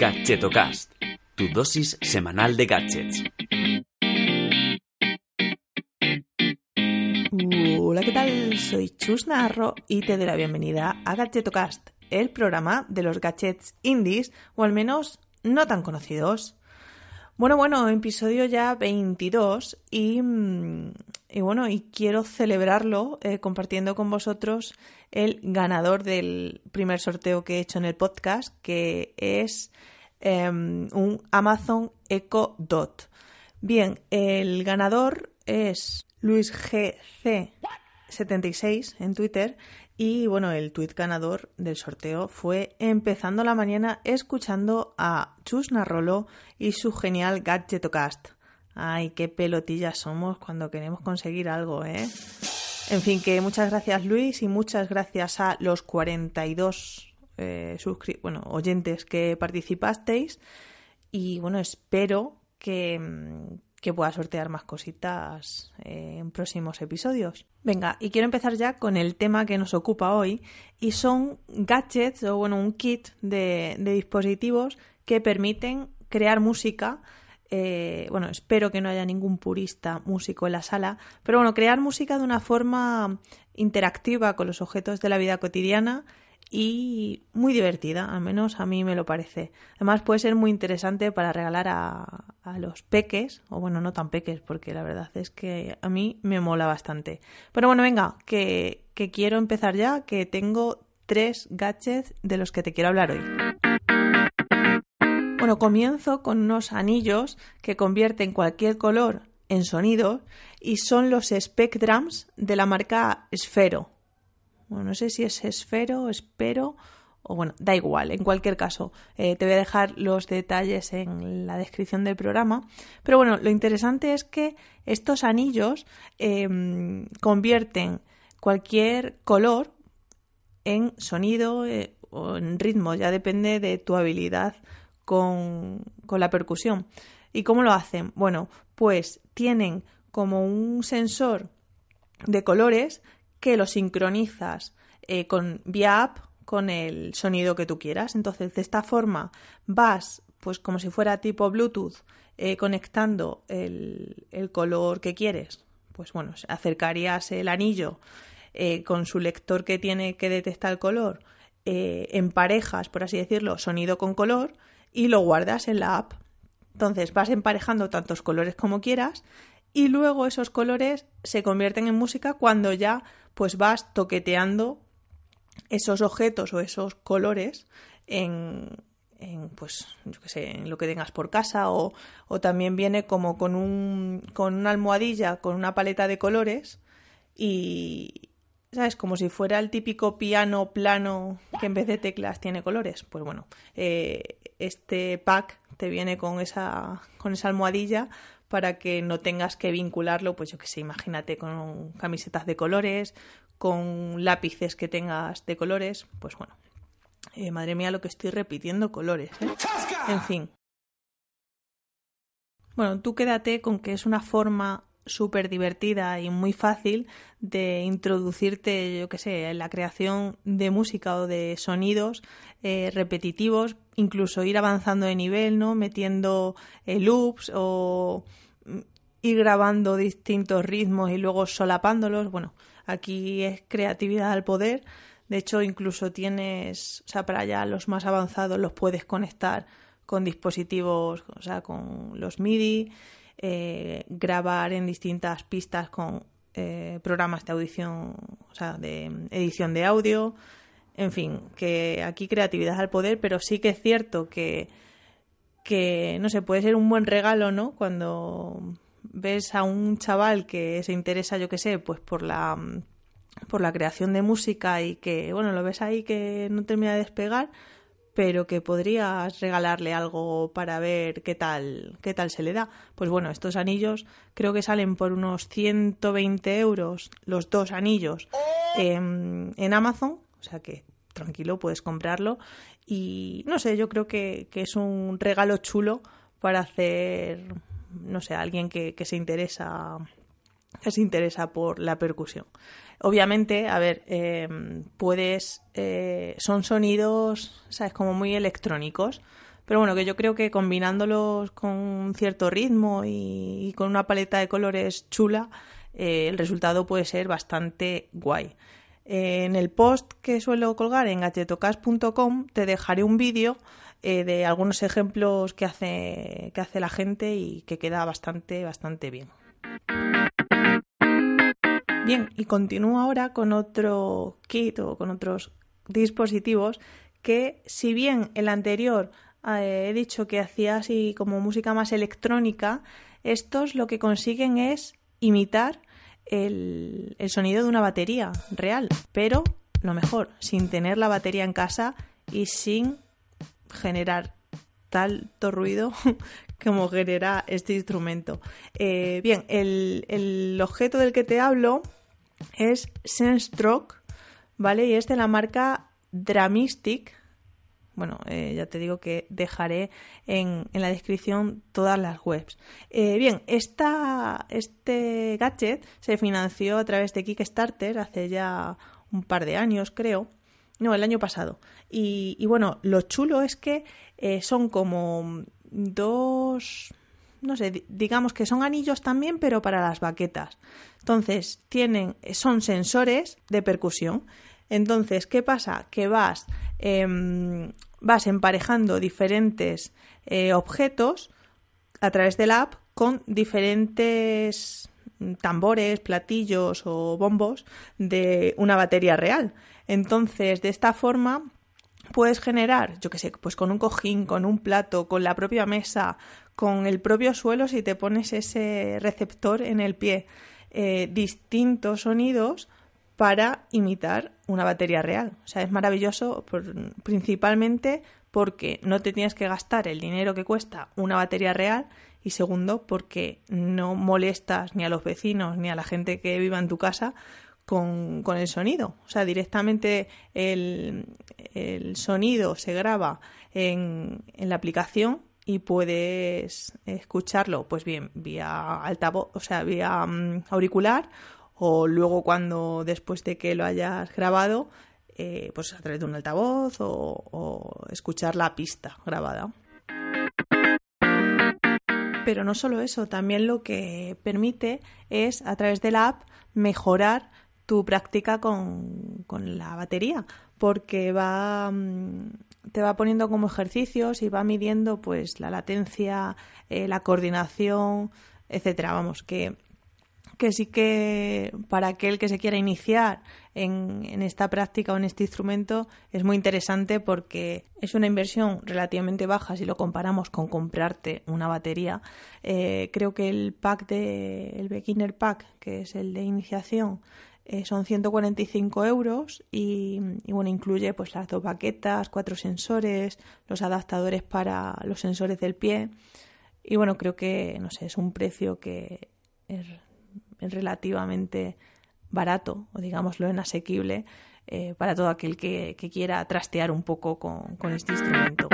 Gadgetocast, tu dosis semanal de gadgets. Hola, ¿qué tal? Soy Chus Narro y te doy la bienvenida a Gadgetocast, el programa de los gadgets indies, o al menos no tan conocidos. Bueno, bueno, episodio ya 22 y, mm, y bueno, y quiero celebrarlo eh, compartiendo con vosotros el ganador del primer sorteo que he hecho en el podcast, que es em, un Amazon Echo Dot. Bien, el ganador es Luis GC76 en Twitter y bueno, el tuit ganador del sorteo fue empezando la mañana escuchando a Chus Narrolo y su genial Gadgetocast. Ay, qué pelotillas somos cuando queremos conseguir algo, ¿eh? En fin, que muchas gracias Luis y muchas gracias a los 42 eh, bueno, oyentes que participasteis. Y bueno, espero que, mm, que pueda sortear más cositas eh, en próximos episodios. Venga, y quiero empezar ya con el tema que nos ocupa hoy y son gadgets o bueno, un kit de, dispositivos que permiten crear música. Eh, bueno, espero que no haya ningún purista músico en la sala, pero bueno, crear música de una forma interactiva con los objetos de la vida cotidiana y muy divertida, al menos a mí me lo parece. Además puede ser muy interesante para regalar a, los peques, o bueno, no tan peques, porque la verdad es que a mí me mola bastante. Pero bueno, venga, que, que quiero empezar ya, que tengo tres gadgets de los que te quiero hablar hoy. Bueno, comienzo con unos anillos que convierten cualquier color en sonido y son los Spectrums de la marca Sfero. Bueno, no sé si es esfero, espero, o bueno, da igual, en cualquier caso, eh, te voy a dejar los detalles en la descripción del programa. Pero bueno, lo interesante es que estos anillos em, convierten cualquier color en sonido eh, o en ritmo, ya depende de tu habilidad con, la percusión. ¿Y cómo lo hacen? Bueno, pues tienen como un sensor de colores que lo sincronizas eh, con vía app con el sonido que tú quieras. Entonces, de esta forma vas, pues como si fuera tipo Bluetooth, eh, conectando el, color que quieres. Pues bueno, acercarías el anillo eh, con su lector que tiene que detectar el color, en parejas, por así decirlo, sonido con color, y lo guardas en la app. Entonces vas emparejando tantos colores como quieras y luego esos colores se convierten en música cuando ya pues vas toqueteando esos objetos o esos colores en, pues yo sé, en lo que tengas por casa o, o, también viene como con un con una almohadilla con una paleta de colores y sabes como si fuera el típico piano plano que en vez de teclas tiene colores pues bueno eh, este pack te viene con esa con esa almohadilla para que no tengas que vincularlo, pues yo que sé, imagínate con camisetas de colores, con lápices que tengas de colores, pues bueno. Eh, madre mía, lo que estoy repitiendo colores. ¿eh? En fin. Bueno, tú quédate con que es una forma súper divertida y muy fácil de introducirte, yo que sé, en la creación de música o de sonidos eh, repetitivos, incluso ir avanzando de nivel, ¿no? Metiendo loops o ir grabando distintos ritmos y luego solapándolos. Bueno, aquí es creatividad al poder. De hecho, incluso tienes, o sea, para allá los más avanzados los puedes conectar con dispositivos, o sea, con los MIDI, eh, grabar en distintas pistas con eh, programas de audición, o sea, de edición de audio. En fin, que aquí creatividad al poder, pero sí que es cierto que, que no sé, puede ser un buen regalo, ¿no? Cuando ves a un chaval que se interesa, yo qué sé, pues por la por la creación de música y que, bueno, lo ves ahí que no termina de despegar, pero que podrías regalarle algo para ver qué tal, qué tal se le da. Pues bueno, estos anillos creo que salen por unos 120 euros los dos anillos en, en Amazon, o sea que tranquilo, puedes comprarlo. Y no sé, yo creo que, que es un regalo chulo para hacer no sé, alguien que, se interesa que se interesa por la percusión. Obviamente, a ver, em, puedes, eh, son sonidos, sabes, como muy electrónicos, pero bueno, que yo creo que combinándolos con un cierto ritmo y, con una paleta de colores chula, eh, el resultado puede ser bastante guay. Eh, en el post que suelo colgar en gadgetocast.com te dejaré un vídeo eh, de algunos ejemplos que hace, que hace la gente y que queda bastante, bastante bien. Bien, y continúo ahora con otro kit o con otros dispositivos que si bien el anterior eh, he dicho que hacía así como música más electrónica, estos lo que consiguen es imitar el, sonido de una batería real, pero lo mejor, sin tener la batería en casa y sin generar tanto ruido como genera este instrumento. Eh, bien, el, el, objeto del que te hablo es Senstroke, ¿vale? Y es de la marca Dramistic. Bueno, eh, ya te digo que dejaré en, en, la descripción todas las webs. Eh, bien, esta, este gadget se financió a través de Kickstarter hace ya un par de años, creo. No, el año pasado. Y, bueno, lo chulo es que eh, son como dos, no sé, digamos que son anillos también, pero para las baquetas. Entonces, tienen, son sensores de percusión. Entonces, ¿qué pasa? Que vas, em, vas emparejando diferentes eh, objetos a través de la app con diferentes tambores, platillos o bombos de una batería real. Entonces, de esta forma puedes generar, yo qué sé, pues con un cojín, con un plato, con la propia mesa, con el propio suelo, si te pones ese receptor en el pie, eh, distintos sonidos para imitar una batería real. O sea, es maravilloso principalmente porque no te tienes que gastar el dinero que cuesta una batería real y segundo porque no molestas ni a los vecinos ni a la gente que viva en tu casa con, el sonido. O sea, directamente el, sonido se graba en, en, la aplicación y puedes escucharlo, pues bien, vía altavoz, o sea, vía mm, auricular o luego cuando después de que lo hayas grabado, eh, pues a través de un altavoz o escuchar la pista grabada. Pero no solo eso, también lo que permite es a través de la app mejorar tu práctica con, la batería, porque va mm, te va poniendo como ejercicios y va midiendo pues la latencia, eh, la coordinación, etcétera. Vamos, que que sí que para aquel que se quiera iniciar en, esta práctica o en este instrumento es muy interesante porque es una inversión relativamente baja si lo comparamos con comprarte una batería. Eh, creo que el pack de el beginner pack, que es el de iniciación, eh, son 145 euros y, bueno, incluye pues las dos baquetas, cuatro sensores, los adaptadores para los sensores del pie. Y bueno, creo que, no sé, es un precio que es relativamente barato, o digámoslo en asequible, eh, para todo aquel que, quiera trastear un poco con, con este instrumento.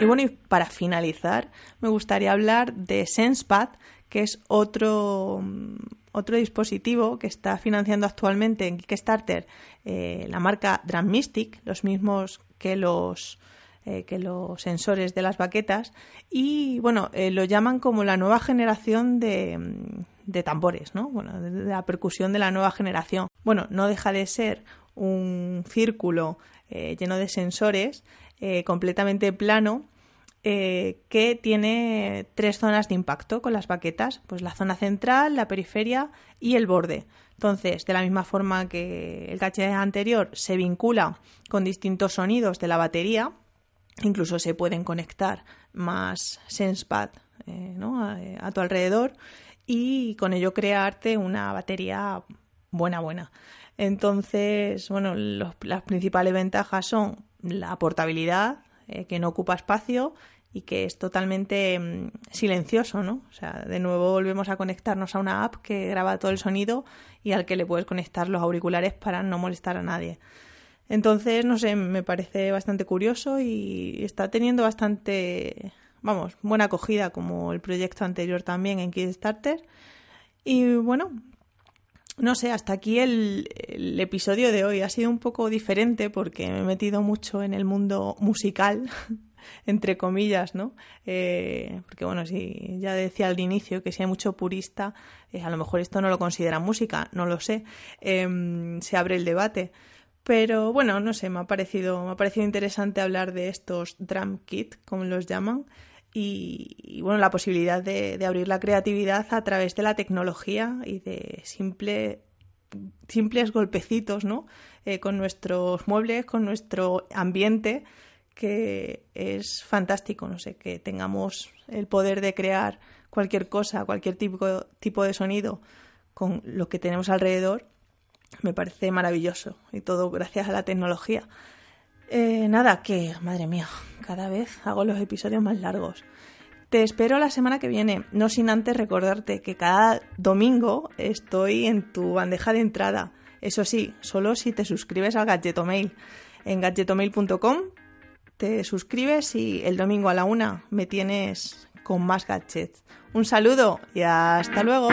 Y bueno, y para finalizar, me gustaría hablar de SensePad, que es otro, otro dispositivo que está financiando actualmente en Kickstarter eh, la marca Drummistic, los mismos que los eh, que los sensores de las baquetas y bueno, eh, lo llaman como la nueva generación de, de tambores, ¿no? Bueno, de, la percusión de la nueva generación. Bueno, no deja de ser un círculo lleno de sensores, completamente plano, que tiene tres zonas de impacto con las baquetas, pues la zona central, la periferia y el borde. Entonces, de la misma forma que el gadget anterior se vincula con distintos sonidos de la batería, Incluso se pueden conectar más SensePad eh, a, tu alrededor y con ello crearte una batería buena, buena. Entonces, bueno, las principales ventajas son la portabilidad, eh, que no ocupa espacio y que es totalmente mm, silencioso, ¿no? O sea, de nuevo volvemos a conectarnos a una app que graba todo el sonido y al que le puedes conectar los auriculares para no molestar a nadie. Entonces, no sé, me parece bastante curioso y está teniendo bastante, vamos, buena acogida como el proyecto anterior también en Kickstarter. Y bueno, no sé, hasta aquí el, episodio de hoy ha sido un poco diferente porque me he metido mucho en el mundo musical entre comillas, ¿no? Eh, porque bueno, si ya decía al inicio que si hay mucho purista, eh, a lo mejor esto no lo considera música, no lo sé, em, se abre el debate. Pero bueno, no sé, me ha parecido, me ha parecido interesante hablar de estos drum kit, como los llaman, y, bueno, la posibilidad de, abrir la creatividad a través de la tecnología y de simple, simples golpecitos, ¿no? Eh, con nuestros muebles, con nuestro ambiente, que es fantástico, no sé, que tengamos el poder de crear cualquier cosa, cualquier tipo, tipo de sonido con lo que tenemos alrededor, me parece maravilloso y todo gracias a la tecnología. Eh, nada, que, madre mía, cada vez hago los episodios más largos. Te espero la semana que viene, no sin antes recordarte que cada domingo estoy en tu bandeja de entrada. Eso sí, solo si te suscribes al Gadgetomail. En gadgetomail.com te suscribes y el domingo a la una me tienes con más gadgets. Un saludo y hasta luego.